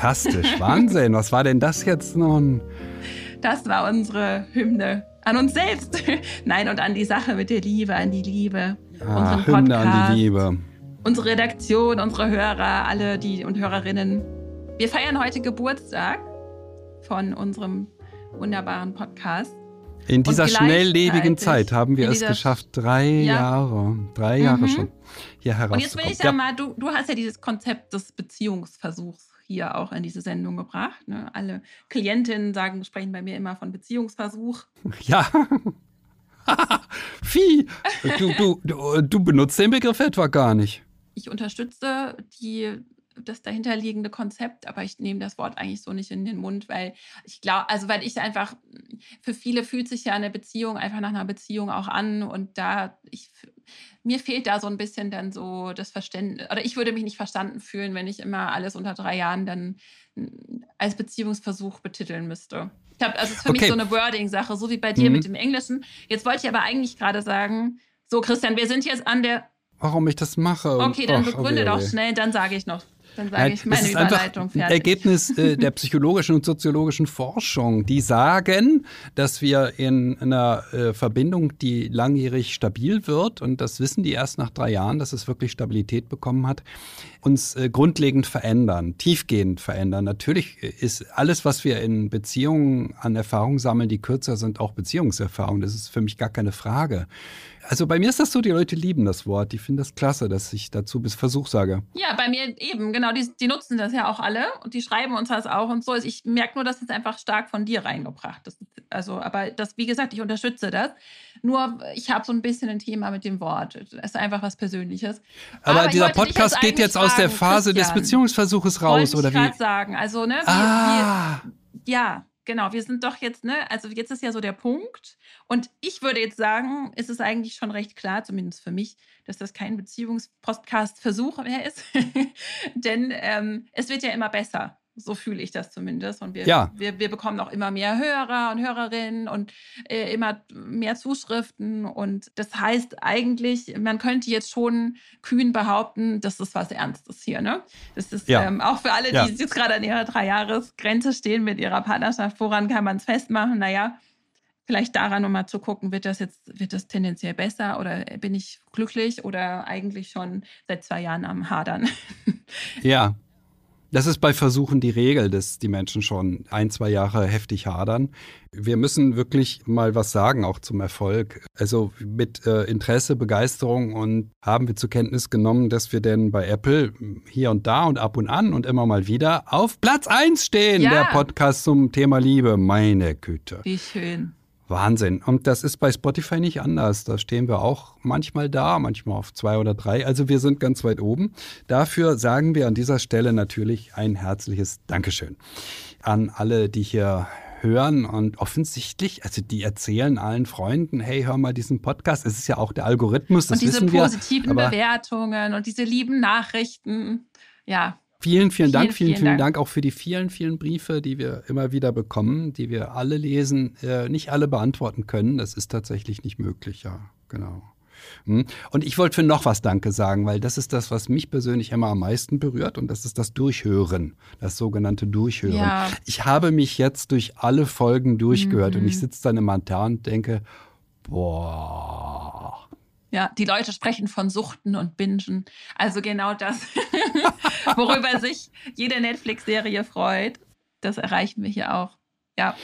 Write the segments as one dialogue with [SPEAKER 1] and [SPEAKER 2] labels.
[SPEAKER 1] Fantastisch, Wahnsinn. Was war denn das jetzt nun?
[SPEAKER 2] Das war unsere Hymne an uns selbst. Nein, und an die Sache mit der Liebe, an die Liebe.
[SPEAKER 1] Ah, Hymne an die Liebe.
[SPEAKER 2] Unsere Redaktion, unsere Hörer, alle die und Hörerinnen. Wir feiern heute Geburtstag von unserem wunderbaren Podcast.
[SPEAKER 1] In dieser schnelllebigen Zeit haben wir es geschafft, drei ja. Jahre, drei Jahre mhm. schon hier herauszukommen. Und
[SPEAKER 2] jetzt will ich ja, ja mal, du, du hast ja dieses Konzept des Beziehungsversuchs hier auch in diese Sendung gebracht. Ne? Alle Klientinnen sagen, sprechen bei mir immer von Beziehungsversuch.
[SPEAKER 1] Ja. Vieh. Du, du, du, du benutzt den Begriff etwa gar nicht.
[SPEAKER 2] Ich unterstütze die das dahinterliegende Konzept, aber ich nehme das Wort eigentlich so nicht in den Mund, weil ich glaube, also weil ich einfach, für viele fühlt sich ja eine Beziehung einfach nach einer Beziehung auch an und da, ich, mir fehlt da so ein bisschen dann so das Verständnis, oder ich würde mich nicht verstanden fühlen, wenn ich immer alles unter drei Jahren dann als Beziehungsversuch betiteln müsste. Ich habe, also es ist für okay. mich so eine Wording-Sache, so wie bei dir mhm. mit dem Englischen. Jetzt wollte ich aber eigentlich gerade sagen, so Christian, wir sind jetzt an der
[SPEAKER 1] warum ich das mache.
[SPEAKER 2] Okay, dann begründe doch schnell, dann sage ich noch dann sage ich meine Überleitung fertig.
[SPEAKER 1] Ergebnis äh, der psychologischen und soziologischen Forschung, die sagen, dass wir in einer äh, Verbindung, die langjährig stabil wird, und das wissen die erst nach drei Jahren, dass es wirklich Stabilität bekommen hat, uns äh, grundlegend verändern, tiefgehend verändern. Natürlich ist alles, was wir in Beziehungen an Erfahrungen sammeln, die kürzer sind, auch Beziehungserfahrung. Das ist für mich gar keine Frage. Also bei mir ist das so, die Leute lieben das Wort. Die finden das klasse, dass ich dazu bis Versuch sage.
[SPEAKER 2] Ja, bei mir eben, genau. Die, die nutzen das ja auch alle und die schreiben uns das auch und so. Ich merke nur, dass es einfach stark von dir reingebracht ist. Also, aber das, wie gesagt, ich unterstütze das. Nur ich habe so ein bisschen ein Thema mit dem Wort. Es ist einfach was Persönliches.
[SPEAKER 1] Aber, aber dieser Podcast jetzt geht jetzt fragen, aus der Phase Christian, des Beziehungsversuches raus, oder wie?
[SPEAKER 2] Ich sagen. Also, ne? Wie, ah. Wie, ja, genau, wir sind doch jetzt, ne, also jetzt ist ja so der Punkt. Und ich würde jetzt sagen, ist es eigentlich schon recht klar, zumindest für mich, dass das kein Beziehungspodcast-Versuch mehr ist. Denn ähm, es wird ja immer besser. So fühle ich das zumindest. Und wir, ja. wir, wir bekommen auch immer mehr Hörer und Hörerinnen und äh, immer mehr Zuschriften. Und das heißt eigentlich, man könnte jetzt schon kühn behaupten, das ist was Ernstes hier. Ne? Das ist ja. ähm, auch für alle, die ja. jetzt gerade an ihrer Dreijahresgrenze stehen mit ihrer Partnerschaft, woran kann man es festmachen? Naja, vielleicht daran, um mal zu gucken, wird das jetzt, wird das tendenziell besser oder bin ich glücklich oder eigentlich schon seit zwei Jahren am Hadern?
[SPEAKER 1] Ja, das ist bei Versuchen die Regel, dass die Menschen schon ein, zwei Jahre heftig hadern. Wir müssen wirklich mal was sagen, auch zum Erfolg. Also mit äh, Interesse, Begeisterung und haben wir zur Kenntnis genommen, dass wir denn bei Apple hier und da und ab und an und immer mal wieder auf Platz 1 stehen, ja. der Podcast zum Thema Liebe. Meine Güte.
[SPEAKER 2] Wie schön.
[SPEAKER 1] Wahnsinn. Und das ist bei Spotify nicht anders. Da stehen wir auch manchmal da, manchmal auf zwei oder drei. Also wir sind ganz weit oben. Dafür sagen wir an dieser Stelle natürlich ein herzliches Dankeschön an alle, die hier hören und offensichtlich, also die erzählen allen Freunden, hey, hör mal diesen Podcast. Es ist ja auch der Algorithmus, das
[SPEAKER 2] und diese
[SPEAKER 1] wissen
[SPEAKER 2] wir. positiven Bewertungen und diese lieben Nachrichten. Ja,
[SPEAKER 1] Vielen, vielen Dank, vielen, vielen, vielen Dank. Dank. auch für die vielen, vielen Briefe, die wir immer wieder bekommen, die wir alle lesen, äh, nicht alle beantworten können. Das ist tatsächlich nicht möglich, ja, genau. Hm? Und ich wollte für noch was Danke sagen, weil das ist das, was mich persönlich immer am meisten berührt und das ist das Durchhören, das sogenannte Durchhören. Ja. Ich habe mich jetzt durch alle Folgen durchgehört mhm. und ich mhm. sitze dann im Altar und denke, boah,
[SPEAKER 2] ja, die Leute sprechen von Suchten und Bingen. Also genau das, worüber sich jede Netflix-Serie freut. Das erreichen wir hier auch. Ja.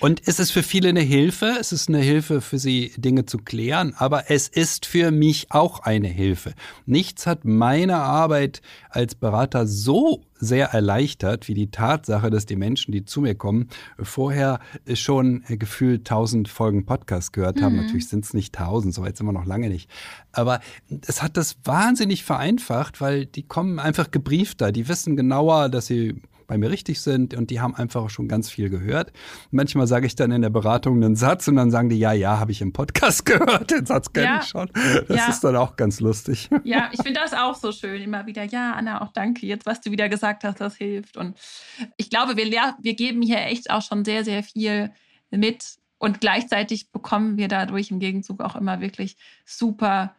[SPEAKER 1] Und es ist für viele eine Hilfe. Es ist eine Hilfe für sie, Dinge zu klären. Aber es ist für mich auch eine Hilfe. Nichts hat meine Arbeit als Berater so sehr erleichtert, wie die Tatsache, dass die Menschen, die zu mir kommen, vorher schon gefühlt tausend Folgen Podcast gehört haben. Mhm. Natürlich sind es nicht tausend, so weit sind wir noch lange nicht. Aber es hat das wahnsinnig vereinfacht, weil die kommen einfach gebriefter. Die wissen genauer, dass sie bei mir richtig sind und die haben einfach schon ganz viel gehört. Manchmal sage ich dann in der Beratung einen Satz und dann sagen die, ja, ja, habe ich im Podcast gehört, den Satz kenne ja. ich schon. Das ja. ist dann auch ganz lustig.
[SPEAKER 2] Ja, ich finde das auch so schön, immer wieder, ja, Anna, auch danke, jetzt was du wieder gesagt hast, das hilft. Und ich glaube, wir, wir geben hier echt auch schon sehr, sehr viel mit und gleichzeitig bekommen wir dadurch im Gegenzug auch immer wirklich super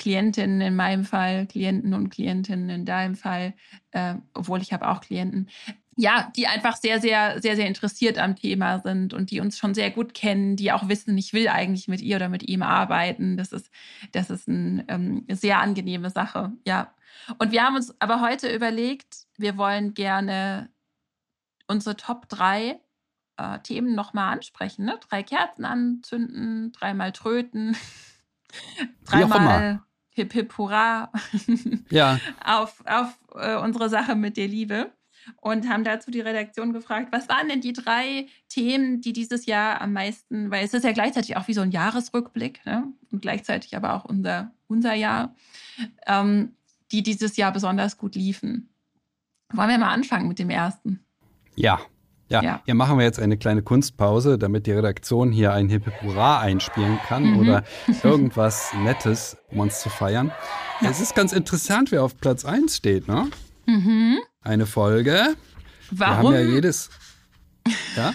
[SPEAKER 2] Klientinnen in meinem Fall, Klienten und Klientinnen in deinem Fall, äh, obwohl ich habe auch Klienten, ja, die einfach sehr, sehr, sehr, sehr interessiert am Thema sind und die uns schon sehr gut kennen, die auch wissen, ich will eigentlich mit ihr oder mit ihm arbeiten. Das ist, das ist eine ähm, sehr angenehme Sache, ja. Und wir haben uns aber heute überlegt, wir wollen gerne unsere Top 3 äh, Themen nochmal ansprechen. Ne? Drei Kerzen anzünden, dreimal tröten, dreimal Hip Hip Hurra
[SPEAKER 1] ja.
[SPEAKER 2] auf, auf äh, unsere Sache mit der Liebe und haben dazu die Redaktion gefragt, was waren denn die drei Themen, die dieses Jahr am meisten, weil es ist ja gleichzeitig auch wie so ein Jahresrückblick ne? und gleichzeitig aber auch unser, unser Jahr, ähm, die dieses Jahr besonders gut liefen. Wollen wir mal anfangen mit dem ersten?
[SPEAKER 1] Ja. Ja, ja, hier machen wir jetzt eine kleine Kunstpause, damit die Redaktion hier ein Hip Hurra einspielen kann mhm. oder irgendwas Nettes, um uns zu feiern. Ja. Es ist ganz interessant, wer auf Platz 1 steht, ne? Mhm. Eine Folge.
[SPEAKER 2] Warum?
[SPEAKER 1] Wir haben ja jedes. Ja?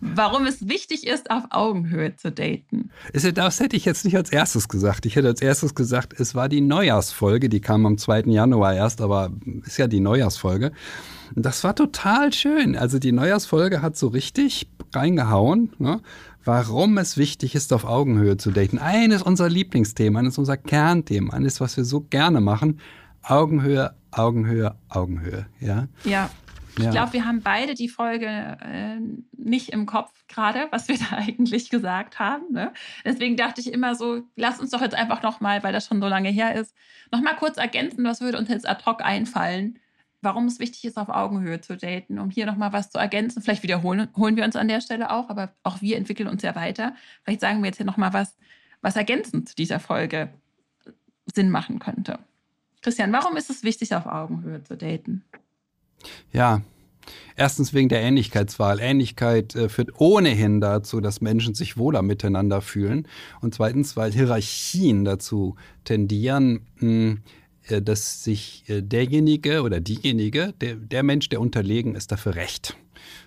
[SPEAKER 2] Warum es wichtig ist, auf Augenhöhe zu daten.
[SPEAKER 1] Das hätte ich jetzt nicht als erstes gesagt. Ich hätte als erstes gesagt, es war die Neujahrsfolge, die kam am 2. Januar erst, aber ist ja die Neujahrsfolge. Das war total schön. Also die Neujahrsfolge hat so richtig reingehauen, ne? warum es wichtig ist, auf Augenhöhe zu daten. Eines unserer Lieblingsthemen, eines unserer Kernthemen, eines, was wir so gerne machen. Augenhöhe, Augenhöhe, Augenhöhe. Ja.
[SPEAKER 2] Ja. Ich ja. glaube, wir haben beide die Folge äh, nicht im Kopf gerade, was wir da eigentlich gesagt haben. Ne? Deswegen dachte ich immer so, lass uns doch jetzt einfach nochmal, weil das schon so lange her ist, nochmal kurz ergänzen, was würde uns jetzt ad hoc einfallen, warum es wichtig ist, auf Augenhöhe zu daten, um hier nochmal was zu ergänzen. Vielleicht wiederholen holen wir uns an der Stelle auch, aber auch wir entwickeln uns ja weiter. Vielleicht sagen wir jetzt hier nochmal was, was ergänzend zu dieser Folge Sinn machen könnte. Christian, warum ist es wichtig, auf Augenhöhe zu daten?
[SPEAKER 1] Ja, Erstens wegen der Ähnlichkeitswahl. Ähnlichkeit äh, führt ohnehin dazu, dass Menschen sich wohler miteinander fühlen. Und zweitens, weil Hierarchien dazu tendieren, mh, äh, dass sich äh, derjenige oder diejenige, der, der Mensch, der unterlegen ist, dafür recht.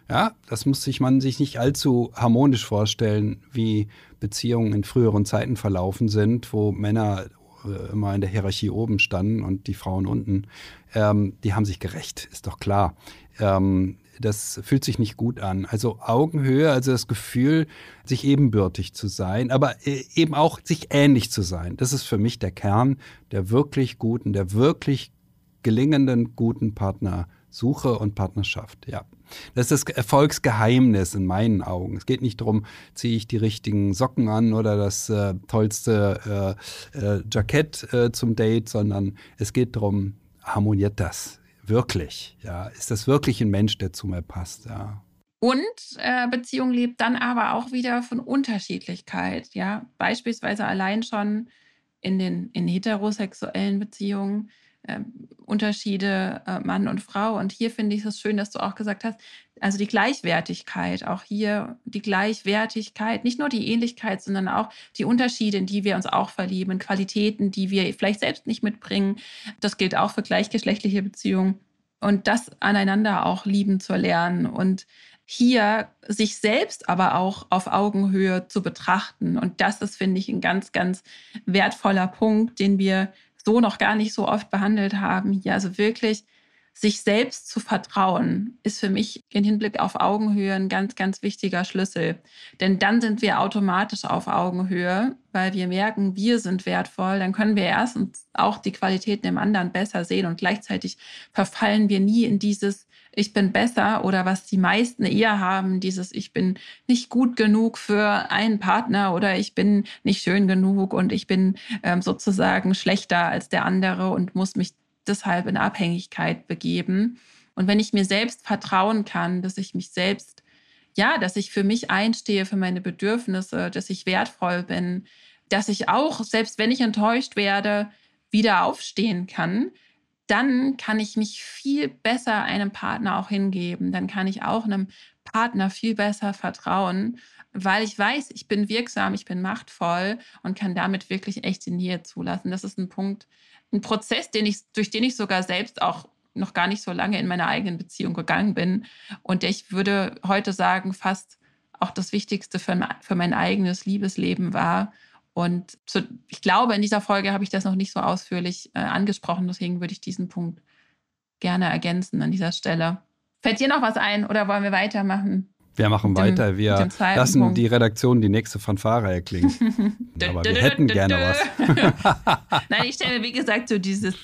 [SPEAKER 1] Ja, das muss sich man sich nicht allzu harmonisch vorstellen, wie Beziehungen in früheren Zeiten verlaufen sind, wo Männer äh, immer in der Hierarchie oben standen und die Frauen unten. Ähm, die haben sich gerecht, ist doch klar. Ähm, das fühlt sich nicht gut an. Also Augenhöhe, also das Gefühl, sich ebenbürtig zu sein, aber äh, eben auch sich ähnlich zu sein. Das ist für mich der Kern der wirklich guten, der wirklich gelingenden guten Partnersuche und Partnerschaft. Ja. Das ist das Erfolgsgeheimnis in meinen Augen. Es geht nicht darum, ziehe ich die richtigen Socken an oder das äh, tollste äh, äh, Jackett äh, zum Date, sondern es geht darum, harmoniert das wirklich? Ja, ist das wirklich ein Mensch, der zu mir passt? Ja.
[SPEAKER 2] Und äh, Beziehung lebt dann aber auch wieder von Unterschiedlichkeit. Ja, beispielsweise allein schon in den in heterosexuellen Beziehungen Unterschiede äh, Mann und Frau. Und hier finde ich es schön, dass du auch gesagt hast, also die Gleichwertigkeit, auch hier die Gleichwertigkeit, nicht nur die Ähnlichkeit, sondern auch die Unterschiede, in die wir uns auch verlieben, Qualitäten, die wir vielleicht selbst nicht mitbringen. Das gilt auch für gleichgeschlechtliche Beziehungen. Und das aneinander auch lieben zu lernen und hier sich selbst aber auch auf Augenhöhe zu betrachten. Und das ist, finde ich, ein ganz, ganz wertvoller Punkt, den wir so noch gar nicht so oft behandelt haben. Hier also wirklich sich selbst zu vertrauen, ist für mich im Hinblick auf Augenhöhe ein ganz, ganz wichtiger Schlüssel. Denn dann sind wir automatisch auf Augenhöhe, weil wir merken, wir sind wertvoll. Dann können wir erstens auch die Qualitäten im anderen besser sehen und gleichzeitig verfallen wir nie in dieses ich bin besser oder was die meisten eher haben, dieses ich bin nicht gut genug für einen Partner oder ich bin nicht schön genug und ich bin ähm, sozusagen schlechter als der andere und muss mich deshalb in Abhängigkeit begeben. Und wenn ich mir selbst vertrauen kann, dass ich mich selbst, ja, dass ich für mich einstehe, für meine Bedürfnisse, dass ich wertvoll bin, dass ich auch, selbst wenn ich enttäuscht werde, wieder aufstehen kann, dann kann ich mich viel besser einem Partner auch hingeben. Dann kann ich auch einem Partner viel besser vertrauen, weil ich weiß, ich bin wirksam, ich bin machtvoll und kann damit wirklich echt die Nähe zulassen. Das ist ein Punkt, ein Prozess, den ich, durch den ich sogar selbst auch noch gar nicht so lange in meiner eigenen Beziehung gegangen bin. Und ich würde heute sagen, fast auch das Wichtigste für, für mein eigenes Liebesleben war. Und so, ich glaube, in dieser Folge habe ich das noch nicht so ausführlich äh, angesprochen. Deswegen würde ich diesen Punkt gerne ergänzen an dieser Stelle. Fällt dir noch was ein oder wollen wir weitermachen?
[SPEAKER 1] Wir machen dem, weiter. Wir lassen Punkt. die Redaktion die nächste Fanfare erklingen. Aber wir hätten gerne was.
[SPEAKER 2] Nein, ich stelle mir, wie gesagt, so dieses.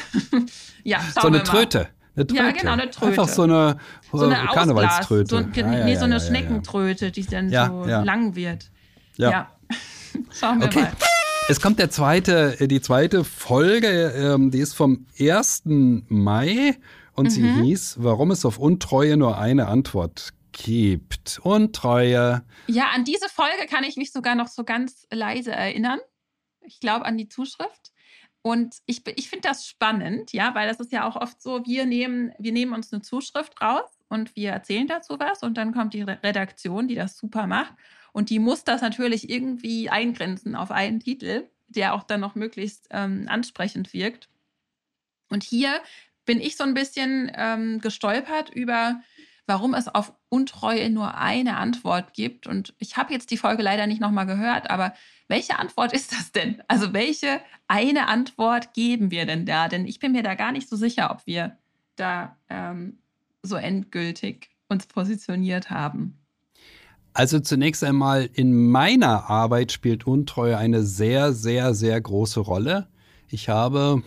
[SPEAKER 1] ja, so eine Tröte. Eine Tröte.
[SPEAKER 2] Ja, genau, eine Tröte.
[SPEAKER 1] Einfach so eine,
[SPEAKER 2] so eine
[SPEAKER 1] Karnevalströte.
[SPEAKER 2] So, ja, ja, nee, so eine Schneckentröte, die dann so lang wird. Ja. Schauen wir okay. mal.
[SPEAKER 1] Es kommt der zweite, äh, die zweite Folge, ähm, die ist vom 1. Mai und mhm. sie hieß, warum es auf Untreue nur eine Antwort gibt. Untreue.
[SPEAKER 2] Ja, an diese Folge kann ich mich sogar noch so ganz leise erinnern. Ich glaube an die Zuschrift. Und ich, ich finde das spannend, ja, weil das ist ja auch oft so, wir nehmen, wir nehmen uns eine Zuschrift raus und wir erzählen dazu was und dann kommt die Redaktion, die das super macht und die muss das natürlich irgendwie eingrenzen auf einen Titel, der auch dann noch möglichst ähm, ansprechend wirkt. Und hier bin ich so ein bisschen ähm, gestolpert über warum es auf Untreue nur eine Antwort gibt. Und ich habe jetzt die Folge leider nicht nochmal gehört, aber welche Antwort ist das denn? Also welche eine Antwort geben wir denn da? Denn ich bin mir da gar nicht so sicher, ob wir da ähm, so endgültig uns positioniert haben.
[SPEAKER 1] Also zunächst einmal in meiner Arbeit spielt Untreue eine sehr, sehr, sehr große Rolle. Ich habe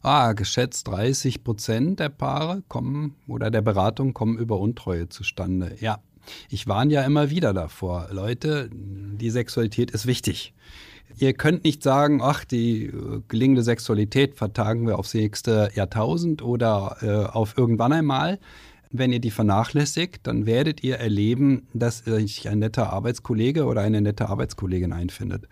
[SPEAKER 1] ah, geschätzt 30 Prozent der Paare kommen oder der Beratung kommen über Untreue zustande. Ja, ich warne ja immer wieder davor. Leute, die Sexualität ist wichtig. Ihr könnt nicht sagen, ach, die äh, gelingende Sexualität vertagen wir aufs nächste Jahrtausend oder äh, auf irgendwann einmal. Wenn ihr die vernachlässigt, dann werdet ihr erleben, dass sich ein netter Arbeitskollege oder eine nette Arbeitskollegin einfindet.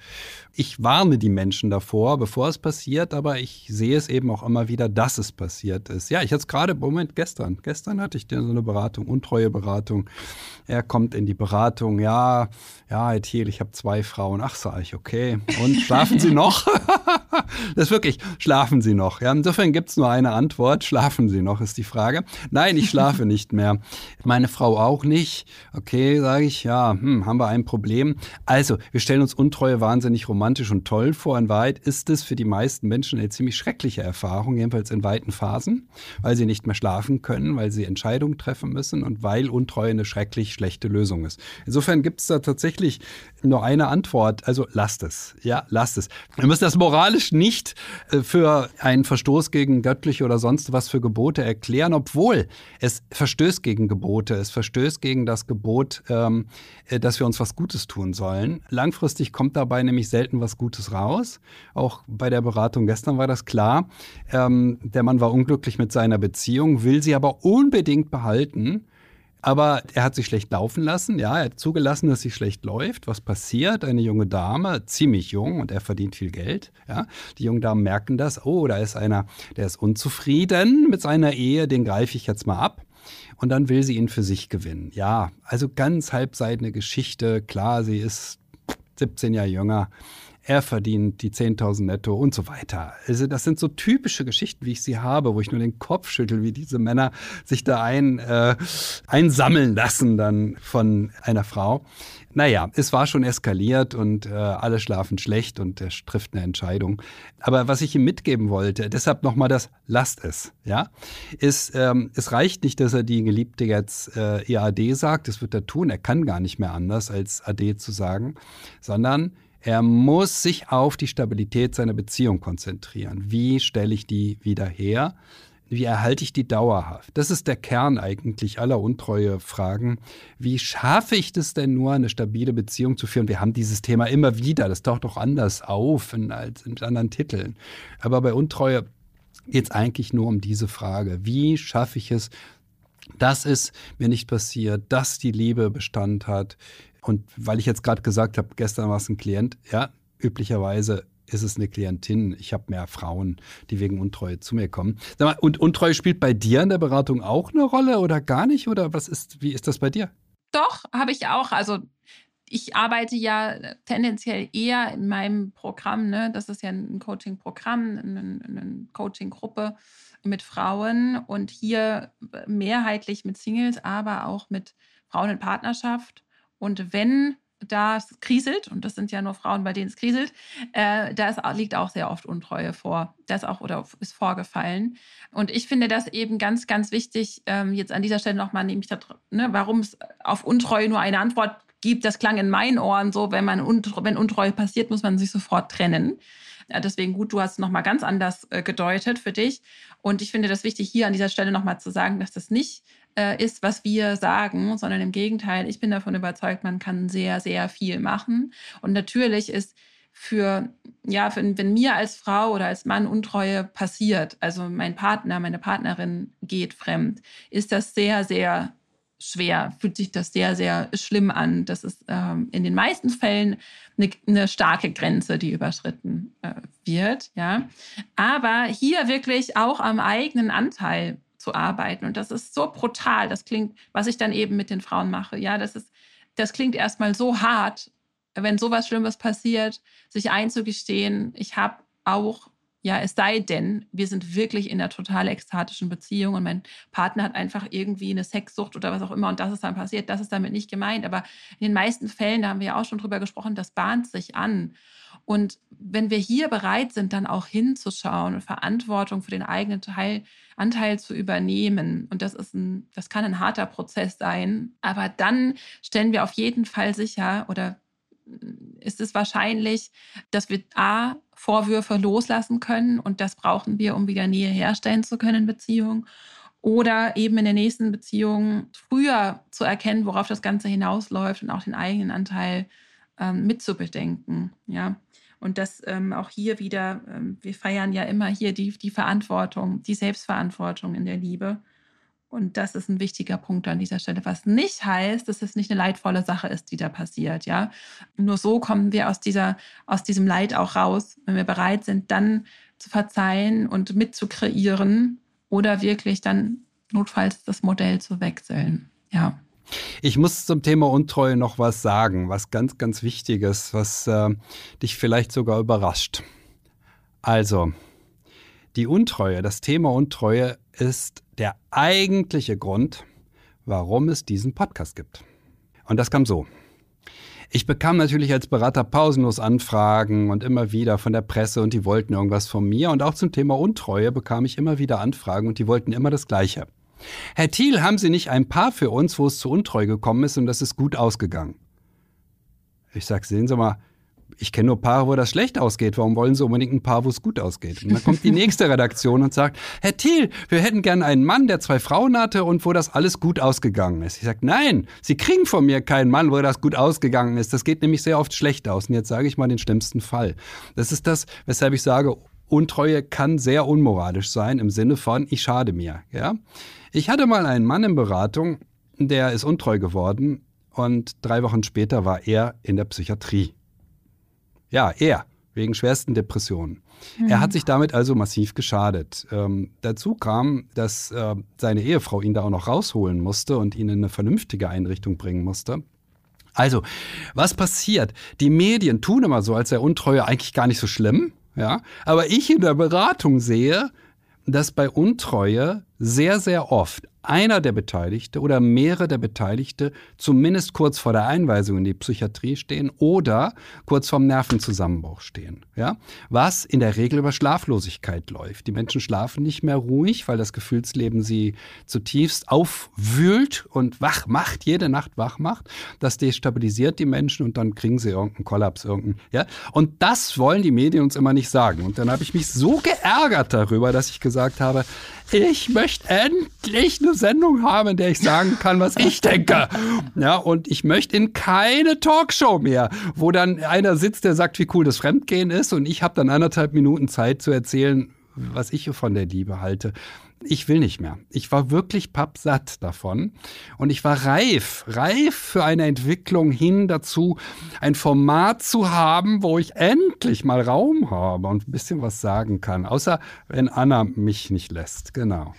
[SPEAKER 1] Ich warne die Menschen davor, bevor es passiert, aber ich sehe es eben auch immer wieder, dass es passiert ist. Ja, ich hatte es gerade, Moment, gestern. Gestern hatte ich so eine Beratung, Untreue-Beratung. Er kommt in die Beratung, ja, ja, Herr ich habe zwei Frauen. Ach, sage ich, okay. Und schlafen Sie noch? das ist wirklich, schlafen Sie noch? Ja, insofern gibt es nur eine Antwort. Schlafen Sie noch, ist die Frage. Nein, ich schlafe nicht mehr. Meine Frau auch nicht. Okay, sage ich, ja, hm, haben wir ein Problem. Also, wir stellen uns Untreue wahnsinnig romantisch und toll vor. In Wahrheit ist es für die meisten Menschen eine ziemlich schreckliche Erfahrung, jedenfalls in weiten Phasen, weil sie nicht mehr schlafen können, weil sie Entscheidungen treffen müssen und weil Untreue eine schrecklich schlechte Lösung ist. Insofern gibt es da tatsächlich nur eine Antwort. Also lasst es. Ja, lasst es. Wir müssen das moralisch nicht äh, für einen Verstoß gegen göttliche oder sonst was für Gebote erklären, obwohl es verstößt gegen Gebote. Es verstößt gegen das Gebot, ähm, äh, dass wir uns was Gutes tun sollen. Langfristig kommt dabei nämlich selten was Gutes raus. Auch bei der Beratung gestern war das klar. Ähm, der Mann war unglücklich mit seiner Beziehung, will sie aber unbedingt behalten. Aber er hat sich schlecht laufen lassen. Ja, er hat zugelassen, dass sie schlecht läuft. Was passiert? Eine junge Dame, ziemlich jung und er verdient viel Geld. Ja, die jungen Damen merken das. Oh, da ist einer, der ist unzufrieden mit seiner Ehe. Den greife ich jetzt mal ab. Und dann will sie ihn für sich gewinnen. Ja, also ganz halbseitene Geschichte. Klar, sie ist 17 Jahre jünger er verdient die 10.000 netto und so weiter. Also das sind so typische Geschichten, wie ich sie habe, wo ich nur den Kopf schüttel, wie diese Männer sich da ein, äh, einsammeln lassen dann von einer Frau. Naja, es war schon eskaliert und äh, alle schlafen schlecht und er trifft eine Entscheidung. Aber was ich ihm mitgeben wollte, deshalb nochmal das Lasst es, ja, ist, ähm, es reicht nicht, dass er die Geliebte jetzt äh, EAD sagt, das wird er tun, er kann gar nicht mehr anders als AD zu sagen, sondern er muss sich auf die Stabilität seiner Beziehung konzentrieren. Wie stelle ich die wieder her? wie erhalte ich die dauerhaft? Das ist der Kern eigentlich aller Untreue-Fragen. Wie schaffe ich das denn nur, eine stabile Beziehung zu führen? Wir haben dieses Thema immer wieder, das taucht doch anders auf in, als in anderen Titeln. Aber bei Untreue geht es eigentlich nur um diese Frage. Wie schaffe ich es, dass es mir nicht passiert, dass die Liebe Bestand hat? Und weil ich jetzt gerade gesagt habe, gestern war es ein Klient, ja, üblicherweise ist es eine Klientin. Ich habe mehr Frauen, die wegen Untreue zu mir kommen. Und Untreue spielt bei dir in der Beratung auch eine Rolle oder gar nicht? Oder was ist, wie ist das bei dir?
[SPEAKER 2] Doch, habe ich auch. Also ich arbeite ja tendenziell eher in meinem Programm, ne? das ist ja ein Coaching-Programm, eine, eine Coaching-Gruppe mit Frauen und hier mehrheitlich mit Singles, aber auch mit Frauen in Partnerschaft. Und wenn da es kriselt, und das sind ja nur Frauen, bei denen es kriselt, äh, da liegt auch sehr oft Untreue vor. Das auch oder ist vorgefallen. Und ich finde das eben ganz, ganz wichtig, ähm, jetzt an dieser Stelle nochmal, nämlich, ne, warum es auf Untreue nur eine Antwort gibt. Das klang in meinen Ohren so, wenn man Untreue, wenn Untreue passiert, muss man sich sofort trennen. Ja, deswegen gut, du hast es nochmal ganz anders äh, gedeutet für dich. Und ich finde das wichtig, hier an dieser Stelle nochmal zu sagen, dass das nicht äh, ist, was wir sagen, sondern im Gegenteil, ich bin davon überzeugt, man kann sehr, sehr viel machen. Und natürlich ist für, ja, für, wenn mir als Frau oder als Mann Untreue passiert, also mein Partner, meine Partnerin geht fremd, ist das sehr, sehr schwer, fühlt sich das sehr, sehr schlimm an. Das ist ähm, in den meisten Fällen eine, eine starke Grenze, die überschritten äh, wird. Ja. Aber hier wirklich auch am eigenen Anteil zu arbeiten. Und das ist so brutal. Das klingt, was ich dann eben mit den Frauen mache. Ja, das ist, das klingt erstmal so hart, wenn sowas Schlimmes passiert, sich einzugestehen, ich habe auch ja, es sei denn, wir sind wirklich in einer total ekstatischen Beziehung und mein Partner hat einfach irgendwie eine Sexsucht oder was auch immer und das ist dann passiert. Das ist damit nicht gemeint. Aber in den meisten Fällen, da haben wir ja auch schon drüber gesprochen, das bahnt sich an. Und wenn wir hier bereit sind, dann auch hinzuschauen und Verantwortung für den eigenen Teil, Anteil zu übernehmen, und das ist ein, das kann ein harter Prozess sein, aber dann stellen wir auf jeden Fall sicher oder ist es wahrscheinlich, dass wir A, Vorwürfe loslassen können und das brauchen wir, um wieder Nähe herstellen zu können in Beziehungen. Oder eben in der nächsten Beziehung früher zu erkennen, worauf das Ganze hinausläuft und auch den eigenen Anteil ähm, mitzubedenken. Ja. Und das ähm, auch hier wieder, ähm, wir feiern ja immer hier die, die Verantwortung, die Selbstverantwortung in der Liebe. Und das ist ein wichtiger Punkt an dieser Stelle, was nicht heißt, dass es nicht eine leidvolle Sache ist, die da passiert. Ja, nur so kommen wir aus dieser, aus diesem Leid auch raus, wenn wir bereit sind, dann zu verzeihen und mitzukreieren oder wirklich dann notfalls das Modell zu wechseln. Ja.
[SPEAKER 1] Ich muss zum Thema Untreue noch was sagen, was ganz, ganz Wichtiges, was äh, dich vielleicht sogar überrascht. Also, die Untreue, das Thema Untreue ist der eigentliche Grund, warum es diesen Podcast gibt. Und das kam so. Ich bekam natürlich als Berater pausenlos Anfragen und immer wieder von der Presse und die wollten irgendwas von mir. Und auch zum Thema Untreue bekam ich immer wieder Anfragen und die wollten immer das Gleiche. Herr Thiel, haben Sie nicht ein Paar für uns, wo es zu Untreue gekommen ist und das ist gut ausgegangen? Ich sag, sehen Sie mal, ich kenne nur Paare, wo das schlecht ausgeht. Warum wollen Sie unbedingt ein Paar, wo es gut ausgeht? Und dann kommt die nächste Redaktion und sagt, Herr Thiel, wir hätten gerne einen Mann, der zwei Frauen hatte und wo das alles gut ausgegangen ist. Ich sage, nein, Sie kriegen von mir keinen Mann, wo das gut ausgegangen ist. Das geht nämlich sehr oft schlecht aus. Und jetzt sage ich mal den schlimmsten Fall. Das ist das, weshalb ich sage, Untreue kann sehr unmoralisch sein im Sinne von, ich schade mir. Ja? Ich hatte mal einen Mann in Beratung, der ist untreu geworden und drei Wochen später war er in der Psychiatrie. Ja, er, wegen schwersten Depressionen. Mhm. Er hat sich damit also massiv geschadet. Ähm, dazu kam, dass äh, seine Ehefrau ihn da auch noch rausholen musste und ihn in eine vernünftige Einrichtung bringen musste. Also, was passiert? Die Medien tun immer so, als sei Untreue eigentlich gar nicht so schlimm. Ja, aber ich in der Beratung sehe, dass bei Untreue sehr, sehr oft einer der Beteiligten oder mehrere der Beteiligten zumindest kurz vor der Einweisung in die Psychiatrie stehen oder kurz vorm Nervenzusammenbruch stehen. Ja? Was in der Regel über Schlaflosigkeit läuft. Die Menschen schlafen nicht mehr ruhig, weil das Gefühlsleben sie zutiefst aufwühlt und wach macht, jede Nacht wach macht. Das destabilisiert die Menschen und dann kriegen sie irgendeinen Kollaps. Irgendeinen, ja? Und das wollen die Medien uns immer nicht sagen. Und dann habe ich mich so geärgert darüber, dass ich gesagt habe, ich möchte endlich eine Sendung haben, in der ich sagen kann, was ich denke. Ja, und ich möchte in keine Talkshow mehr, wo dann einer sitzt, der sagt, wie cool das Fremdgehen ist und ich habe dann anderthalb Minuten Zeit zu erzählen, was ich von der Liebe halte ich will nicht mehr. Ich war wirklich pappsatt davon und ich war reif, reif für eine Entwicklung hin dazu, ein Format zu haben, wo ich endlich mal Raum habe und ein bisschen was sagen kann. Außer wenn Anna mich nicht lässt. Genau.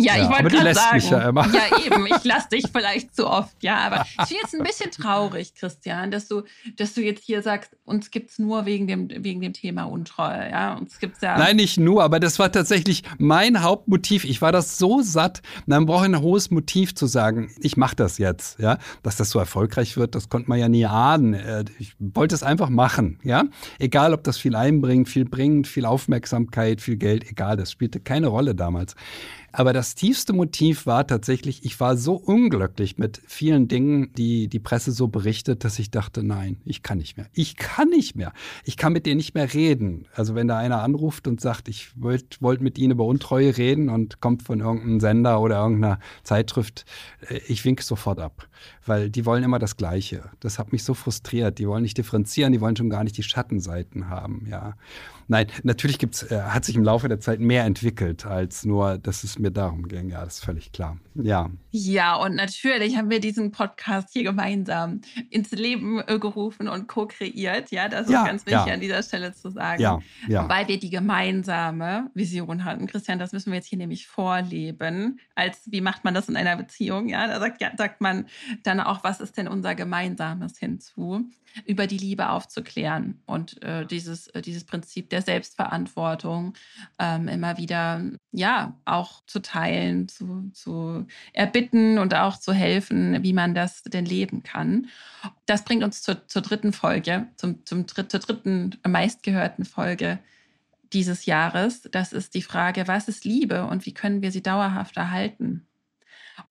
[SPEAKER 2] Ja, ja, ich wollte gerade sagen. Mich ja, immer. ja, eben. Ich lasse dich vielleicht zu oft. Ja, aber ich bin jetzt ein bisschen traurig, Christian, dass du, dass du jetzt hier sagst, uns gibt es nur wegen dem, wegen dem Thema Untreue. Ja, uns gibt's ja.
[SPEAKER 1] Nein, nicht nur, aber das war tatsächlich mein Hauptmotiv. Ich war das so satt. Dann brauche ich ein hohes Motiv zu sagen, ich mache das jetzt. Ja, dass das so erfolgreich wird, das konnte man ja nie ahnen. Äh, ich wollte es einfach machen. Ja, egal, ob das viel einbringt, viel bringt, viel Aufmerksamkeit, viel Geld, egal, das spielte keine Rolle damals. Aber das tiefste Motiv war tatsächlich, ich war so unglücklich mit vielen Dingen, die die Presse so berichtet, dass ich dachte, nein, ich kann nicht mehr. Ich kann nicht mehr. Ich kann mit dir nicht mehr reden. Also wenn da einer anruft und sagt, ich wollte wollt mit Ihnen über Untreue reden und kommt von irgendeinem Sender oder irgendeiner Zeitschrift, äh, ich winke sofort ab. Weil die wollen immer das Gleiche. Das hat mich so frustriert. Die wollen nicht differenzieren, die wollen schon gar nicht die Schattenseiten haben, ja. Nein, natürlich gibt's, äh, hat sich im Laufe der Zeit mehr entwickelt, als nur, dass es mir darum ging. Ja, das ist völlig klar. Ja.
[SPEAKER 2] Ja, und natürlich haben wir diesen Podcast hier gemeinsam ins Leben äh, gerufen und co-kreiert. Ja, das ist ja, ganz wichtig ja. an dieser Stelle zu sagen. Ja, ja. Weil wir die gemeinsame Vision hatten. Christian, das müssen wir jetzt hier nämlich vorleben. Als wie macht man das in einer Beziehung? Ja, da sagt, ja, sagt man dann auch, was ist denn unser gemeinsames hinzu? Über die Liebe aufzuklären und äh, dieses, äh, dieses Prinzip der der Selbstverantwortung ähm, immer wieder, ja, auch zu teilen, zu, zu erbitten und auch zu helfen, wie man das denn leben kann. Das bringt uns zur, zur dritten Folge, zum, zum dritt, zur dritten meistgehörten Folge dieses Jahres. Das ist die Frage, was ist Liebe und wie können wir sie dauerhaft erhalten?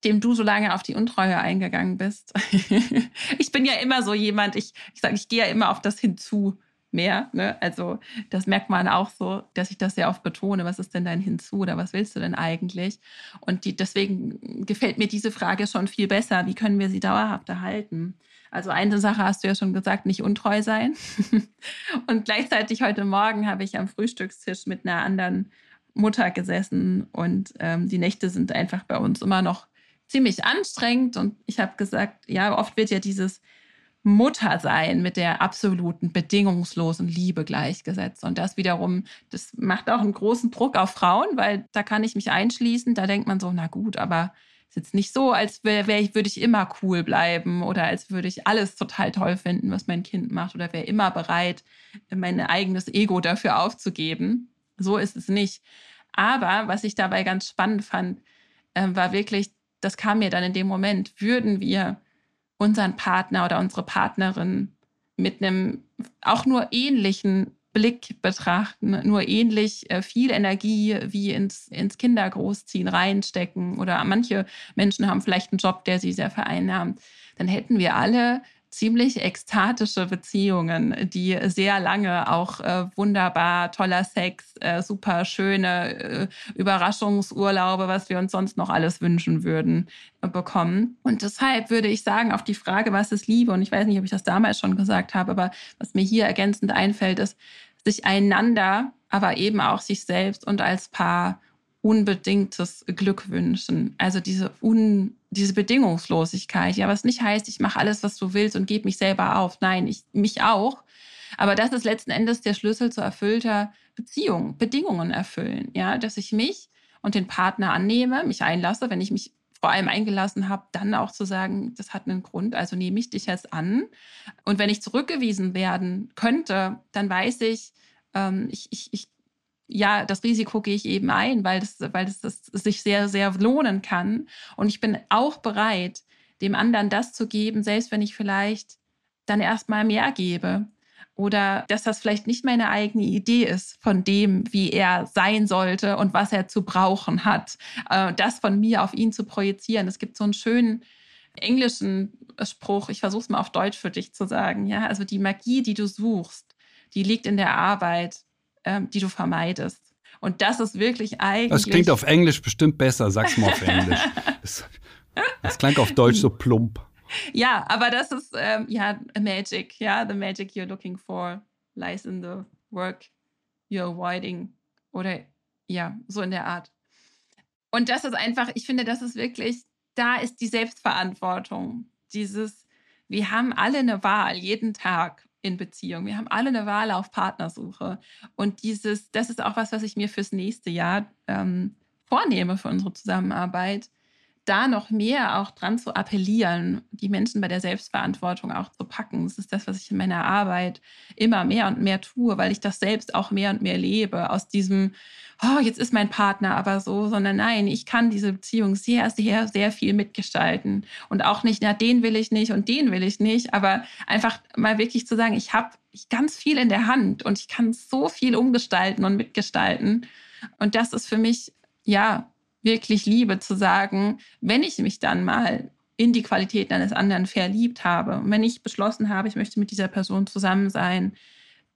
[SPEAKER 2] dem du so lange auf die Untreue eingegangen bist. ich bin ja immer so jemand, ich, ich sage, ich gehe ja immer auf das hinzu mehr. Ne? Also das merkt man auch so, dass ich das sehr oft betone. Was ist denn dein Hinzu oder was willst du denn eigentlich? Und die, deswegen gefällt mir diese Frage schon viel besser. Wie können wir sie dauerhaft erhalten? Also eine Sache hast du ja schon gesagt, nicht untreu sein. und gleichzeitig heute Morgen habe ich am Frühstückstisch mit einer anderen Mutter gesessen und ähm, die Nächte sind einfach bei uns immer noch ziemlich anstrengend. Und ich habe gesagt, ja, oft wird ja dieses Mutter sein mit der absoluten bedingungslosen Liebe gleichgesetzt. Und das wiederum, das macht auch einen großen Druck auf Frauen, weil da kann ich mich einschließen. Da denkt man so, na gut, aber ist jetzt nicht so, als wär, wär ich, würde ich immer cool bleiben oder als würde ich alles total toll finden, was mein Kind macht oder wäre immer bereit, mein eigenes Ego dafür aufzugeben. So ist es nicht. Aber was ich dabei ganz spannend fand, äh, war wirklich, das kam mir dann in dem Moment, würden wir unseren Partner oder unsere Partnerin mit einem auch nur ähnlichen Blick betrachten, nur ähnlich äh, viel Energie wie ins, ins Kindergroßziehen reinstecken. Oder manche Menschen haben vielleicht einen Job, der sie sehr vereinnahmt, dann hätten wir alle ziemlich ekstatische Beziehungen, die sehr lange auch äh, wunderbar, toller Sex, äh, super schöne äh, Überraschungsurlaube, was wir uns sonst noch alles wünschen würden, äh, bekommen. Und deshalb würde ich sagen, auf die Frage, was ist Liebe, und ich weiß nicht, ob ich das damals schon gesagt habe, aber was mir hier ergänzend einfällt, ist, sich einander, aber eben auch sich selbst und als Paar unbedingtes Glück wünschen. Also diese, un, diese Bedingungslosigkeit. Ja, was nicht heißt, ich mache alles, was du willst und gebe mich selber auf. Nein, ich mich auch. Aber das ist letzten Endes der Schlüssel zu erfüllter Beziehung, Bedingungen erfüllen. Ja, dass ich mich und den Partner annehme, mich einlasse, wenn ich mich vor allem eingelassen habe, dann auch zu sagen, das hat einen Grund, also nehme ich dich jetzt an. Und wenn ich zurückgewiesen werden könnte, dann weiß ich, ähm, ich, ich, ich ja, das Risiko gehe ich eben ein, weil das, weil das, das sich sehr, sehr lohnen kann. Und ich bin auch bereit, dem anderen das zu geben, selbst wenn ich vielleicht dann erstmal mehr gebe. Oder dass das vielleicht nicht meine eigene Idee ist von dem, wie er sein sollte und was er zu brauchen hat. Äh, das von mir auf ihn zu projizieren. Es gibt so einen schönen englischen Spruch, ich versuche es mal auf Deutsch für dich zu sagen. Ja, also die Magie, die du suchst, die liegt in der Arbeit, ähm, die du vermeidest. Und das ist wirklich eigentlich.
[SPEAKER 1] Das klingt auf Englisch bestimmt besser, sag's mal auf Englisch. Das, das klang auf Deutsch so plump.
[SPEAKER 2] Ja, aber das ist ähm, ja Magic. Ja, the magic you're looking for lies in the work you're avoiding. Oder ja, so in der Art. Und das ist einfach, ich finde, das ist wirklich, da ist die Selbstverantwortung. Dieses, wir haben alle eine Wahl jeden Tag in Beziehung. Wir haben alle eine Wahl auf Partnersuche. Und dieses, das ist auch was, was ich mir fürs nächste Jahr ähm, vornehme für unsere Zusammenarbeit da noch mehr auch dran zu appellieren, die Menschen bei der Selbstverantwortung auch zu packen. Das ist das, was ich in meiner Arbeit immer mehr und mehr tue, weil ich das selbst auch mehr und mehr lebe. Aus diesem, oh, jetzt ist mein Partner aber so, sondern nein, ich kann diese Beziehung sehr, sehr, sehr viel mitgestalten. Und auch nicht, na, den will ich nicht und den will ich nicht, aber einfach mal wirklich zu sagen, ich habe ganz viel in der Hand und ich kann so viel umgestalten und mitgestalten. Und das ist für mich, ja, wirklich liebe, zu sagen, wenn ich mich dann mal in die Qualitäten eines anderen verliebt habe und wenn ich beschlossen habe, ich möchte mit dieser Person zusammen sein,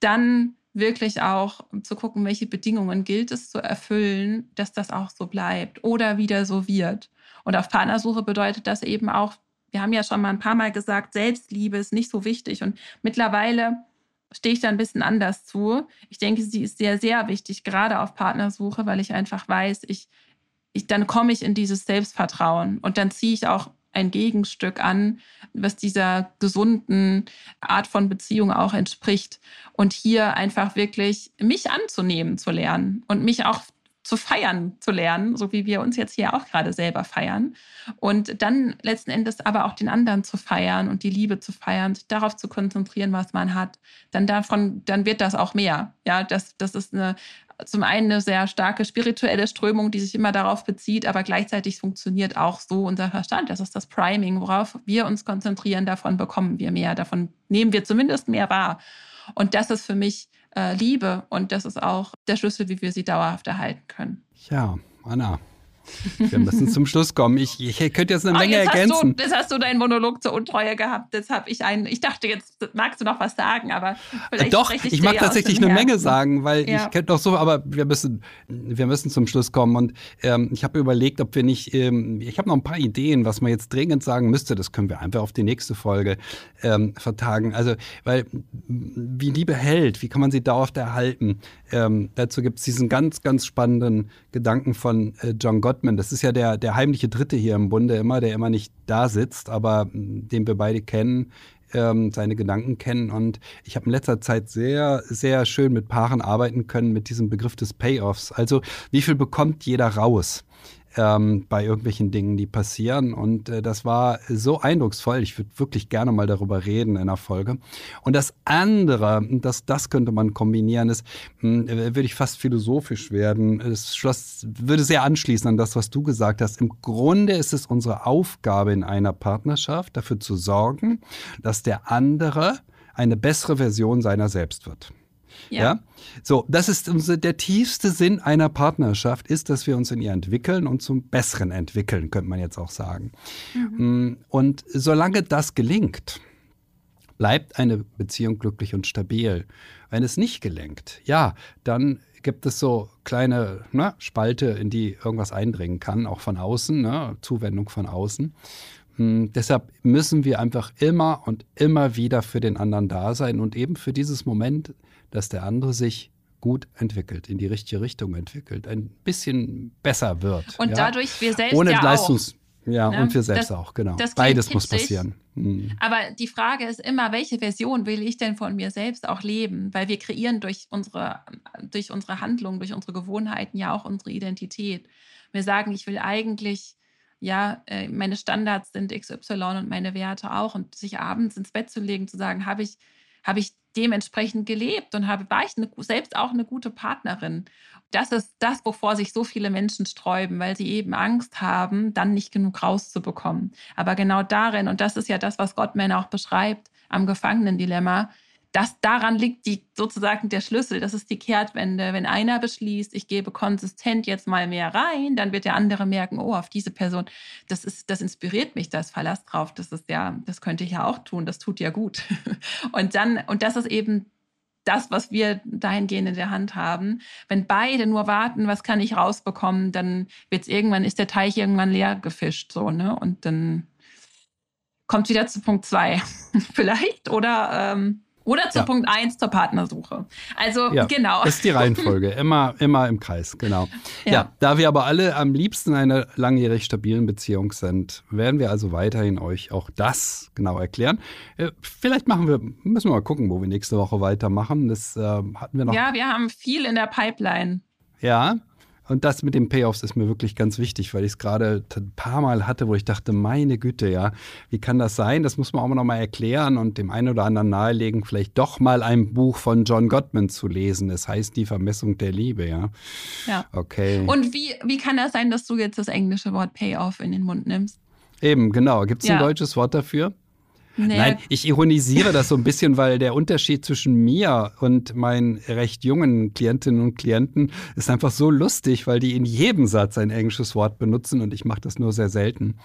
[SPEAKER 2] dann wirklich auch zu gucken, welche Bedingungen gilt es zu erfüllen, dass das auch so bleibt oder wieder so wird. Und auf Partnersuche bedeutet das eben auch, wir haben ja schon mal ein paar Mal gesagt, Selbstliebe ist nicht so wichtig. Und mittlerweile stehe ich da ein bisschen anders zu. Ich denke, sie ist sehr, sehr wichtig, gerade auf Partnersuche, weil ich einfach weiß, ich ich, dann komme ich in dieses Selbstvertrauen und dann ziehe ich auch ein Gegenstück an, was dieser gesunden Art von Beziehung auch entspricht. Und hier einfach wirklich mich anzunehmen zu lernen und mich auch zu feiern zu lernen, so wie wir uns jetzt hier auch gerade selber feiern. Und dann letzten Endes aber auch den anderen zu feiern und die Liebe zu feiern, sich darauf zu konzentrieren, was man hat. Dann davon, dann wird das auch mehr. Ja, das, das ist eine, zum einen eine sehr starke spirituelle Strömung, die sich immer darauf bezieht, aber gleichzeitig funktioniert auch so unser Verstand. Das ist das Priming, worauf wir uns konzentrieren, davon bekommen wir mehr, davon nehmen wir zumindest mehr wahr. Und das ist für mich äh, Liebe und das ist auch der Schlüssel, wie wir sie dauerhaft erhalten können.
[SPEAKER 1] Ja, Anna, wir müssen zum Schluss kommen. Ich, ich könnte jetzt eine oh, Menge jetzt ergänzen.
[SPEAKER 2] Du, jetzt hast du deinen Monolog zur Untreue gehabt. Jetzt habe ich einen. Ich dachte, jetzt magst du noch was sagen, aber vielleicht
[SPEAKER 1] Doch, ich, ich mag tatsächlich eine Menge sagen, weil ja. ich könnte doch so, aber wir müssen, wir müssen zum Schluss kommen. Und ähm, ich habe überlegt, ob wir nicht, ähm, ich habe noch ein paar Ideen, was man jetzt dringend sagen müsste. Das können wir einfach auf die nächste Folge ähm, vertagen. Also, weil wie Liebe hält, wie kann man sie dauerhaft erhalten? Ähm, dazu gibt es diesen ganz, ganz spannenden Gedanken von äh, John Gott Gottman, das ist ja der, der heimliche Dritte hier im Bunde immer, der immer nicht da sitzt, aber hm, den wir beide kennen, ähm, seine Gedanken kennen. Und ich habe in letzter Zeit sehr, sehr schön mit Paaren arbeiten können mit diesem Begriff des Payoffs. Also wie viel bekommt jeder raus? Ähm, bei irgendwelchen Dingen, die passieren. Und äh, das war so eindrucksvoll. Ich würde wirklich gerne mal darüber reden in einer Folge. Und das andere, das, das könnte man kombinieren, ist, mh, hm, würde ich fast philosophisch werden. Es schloss, würde sehr anschließen an das, was du gesagt hast. Im Grunde ist es unsere Aufgabe in einer Partnerschaft, dafür zu sorgen, dass der andere eine bessere Version seiner selbst wird. Ja. ja. So, das ist unser, der tiefste Sinn einer Partnerschaft, ist, dass wir uns in ihr entwickeln und zum Besseren entwickeln, könnte man jetzt auch sagen. Mhm. Mm, und solange das gelingt, bleibt eine Beziehung glücklich und stabil. Wenn es nicht gelingt, ja, dann gibt es so kleine ne, Spalte, in die irgendwas eindringen kann, auch von außen, ne, Zuwendung von außen. Hm, deshalb müssen wir einfach immer und immer wieder für den anderen da sein und eben für dieses Moment dass der andere sich gut entwickelt, in die richtige Richtung entwickelt, ein bisschen besser wird.
[SPEAKER 2] Und ja? dadurch wir selbst
[SPEAKER 1] Ohne
[SPEAKER 2] ja
[SPEAKER 1] Leistungs
[SPEAKER 2] auch.
[SPEAKER 1] Ja, ne? und wir selbst das, auch, genau. Beides muss passieren.
[SPEAKER 2] Mhm. Aber die Frage ist immer, welche Version will ich denn von mir selbst auch leben? Weil wir kreieren durch unsere, durch unsere Handlungen, durch unsere Gewohnheiten ja auch unsere Identität. Wir sagen, ich will eigentlich, ja, äh, meine Standards sind XY und meine Werte auch. Und sich abends ins Bett zu legen, zu sagen, habe ich, habe ich dementsprechend gelebt und habe, war ich eine, selbst auch eine gute Partnerin. Das ist das, wovor sich so viele Menschen sträuben, weil sie eben Angst haben, dann nicht genug rauszubekommen. Aber genau darin, und das ist ja das, was Gottman auch beschreibt am Gefangenendilemma, das daran liegt die sozusagen der Schlüssel. Das ist die Kehrtwende. Wenn einer beschließt, ich gebe konsistent jetzt mal mehr rein, dann wird der andere merken, oh, auf diese Person, das ist, das inspiriert mich, das Verlass drauf. Das ist ja, das könnte ich ja auch tun. Das tut ja gut. Und dann, und das ist eben das, was wir dahingehend in der Hand haben. Wenn beide nur warten, was kann ich rausbekommen, dann wird es irgendwann, ist der Teich irgendwann leer gefischt, so, ne? Und dann kommt wieder zu Punkt zwei, vielleicht, oder, ähm, oder zu ja. Punkt 1 zur Partnersuche. Also ja, genau.
[SPEAKER 1] Das ist die Reihenfolge. Immer, immer im Kreis, genau. Ja. ja. da wir aber alle am liebsten in einer langjährig stabilen Beziehung sind, werden wir also weiterhin euch auch das genau erklären. Äh, vielleicht machen wir, müssen wir mal gucken, wo wir nächste Woche weitermachen. Das äh, hatten wir noch.
[SPEAKER 2] Ja, wir haben viel in der Pipeline.
[SPEAKER 1] Ja, und das mit den Payoffs ist mir wirklich ganz wichtig, weil ich es gerade ein paar Mal hatte, wo ich dachte, meine Güte, ja, wie kann das sein? Das muss man auch noch mal erklären und dem einen oder anderen nahelegen, vielleicht doch mal ein Buch von John Gottman zu lesen. Es heißt Die Vermessung der Liebe, ja.
[SPEAKER 2] Ja. Okay. Und wie, wie kann das sein, dass du jetzt das englische Wort Payoff in den Mund nimmst?
[SPEAKER 1] Eben, genau. Gibt es ein deutsches Wort dafür? Nee. Nein, ich ironisiere das so ein bisschen, weil der Unterschied zwischen mir und meinen recht jungen Klientinnen und Klienten ist einfach so lustig, weil die in jedem Satz ein englisches Wort benutzen und ich mache das nur sehr selten.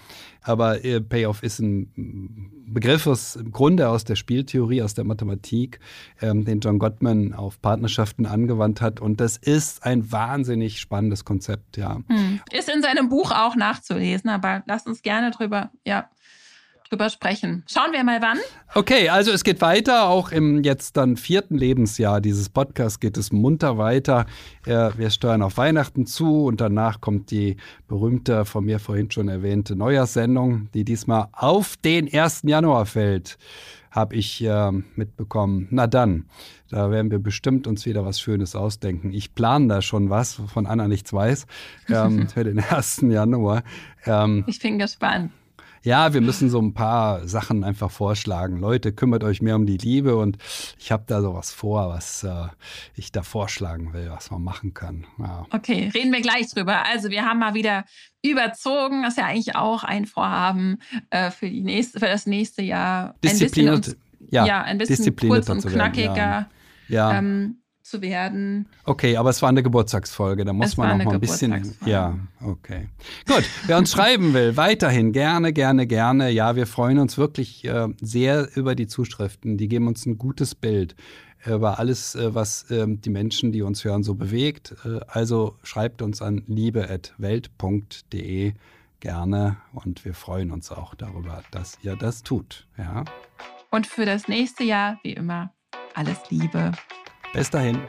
[SPEAKER 1] Aber äh, Payoff ist ein Begriff aus, im Grunde aus der Spieltheorie, aus der Mathematik, ähm, den John Gottman auf Partnerschaften angewandt hat. Und das ist ein wahnsinnig spannendes Konzept, ja. Hm.
[SPEAKER 2] Ist in seinem Buch auch nachzulesen, aber lass uns gerne drüber, ja drüber sprechen. Schauen wir mal wann.
[SPEAKER 1] Okay, also es geht weiter. Auch im jetzt dann vierten Lebensjahr dieses Podcasts geht es munter weiter. Wir steuern auf Weihnachten zu und danach kommt die berühmte, von mir vorhin schon erwähnte Neujahrssendung, die diesmal auf den 1. Januar fällt habe ich äh, mitbekommen. Na dann, da werden wir bestimmt uns wieder was Schönes ausdenken. Ich plane da schon was, wovon Anna nichts weiß, ähm, für den 1. Januar.
[SPEAKER 2] Ähm, ich bin gespannt
[SPEAKER 1] ja, wir müssen so ein paar Sachen einfach vorschlagen. Leute, kümmert euch mehr um die Liebe und ich habe da sowas vor, was äh, ich da vorschlagen will, was man machen kann.
[SPEAKER 2] Ja. Okay, reden wir gleich drüber. Also wir haben mal wieder überzogen. Das ist ja eigentlich auch ein Vorhaben äh, für, die nächste, für das nächste Jahr.
[SPEAKER 1] Diszipliniert, ein bisschen,
[SPEAKER 2] ja, ja, ein bisschen kurz und knackiger. Ja. ja. Ähm, zu werden.
[SPEAKER 1] Okay, aber es war eine Geburtstagsfolge, da muss es man noch mal ein bisschen. Ja, okay. Gut, wer uns schreiben will, weiterhin gerne, gerne, gerne. Ja, wir freuen uns wirklich äh, sehr über die Zuschriften. Die geben uns ein gutes Bild über alles, äh, was äh, die Menschen, die uns hören, so bewegt. Äh, also schreibt uns an liebe.welt.de gerne und wir freuen uns auch darüber, dass ihr das tut. Ja.
[SPEAKER 2] Und für das nächste Jahr, wie immer, alles Liebe.
[SPEAKER 1] Bis dahin.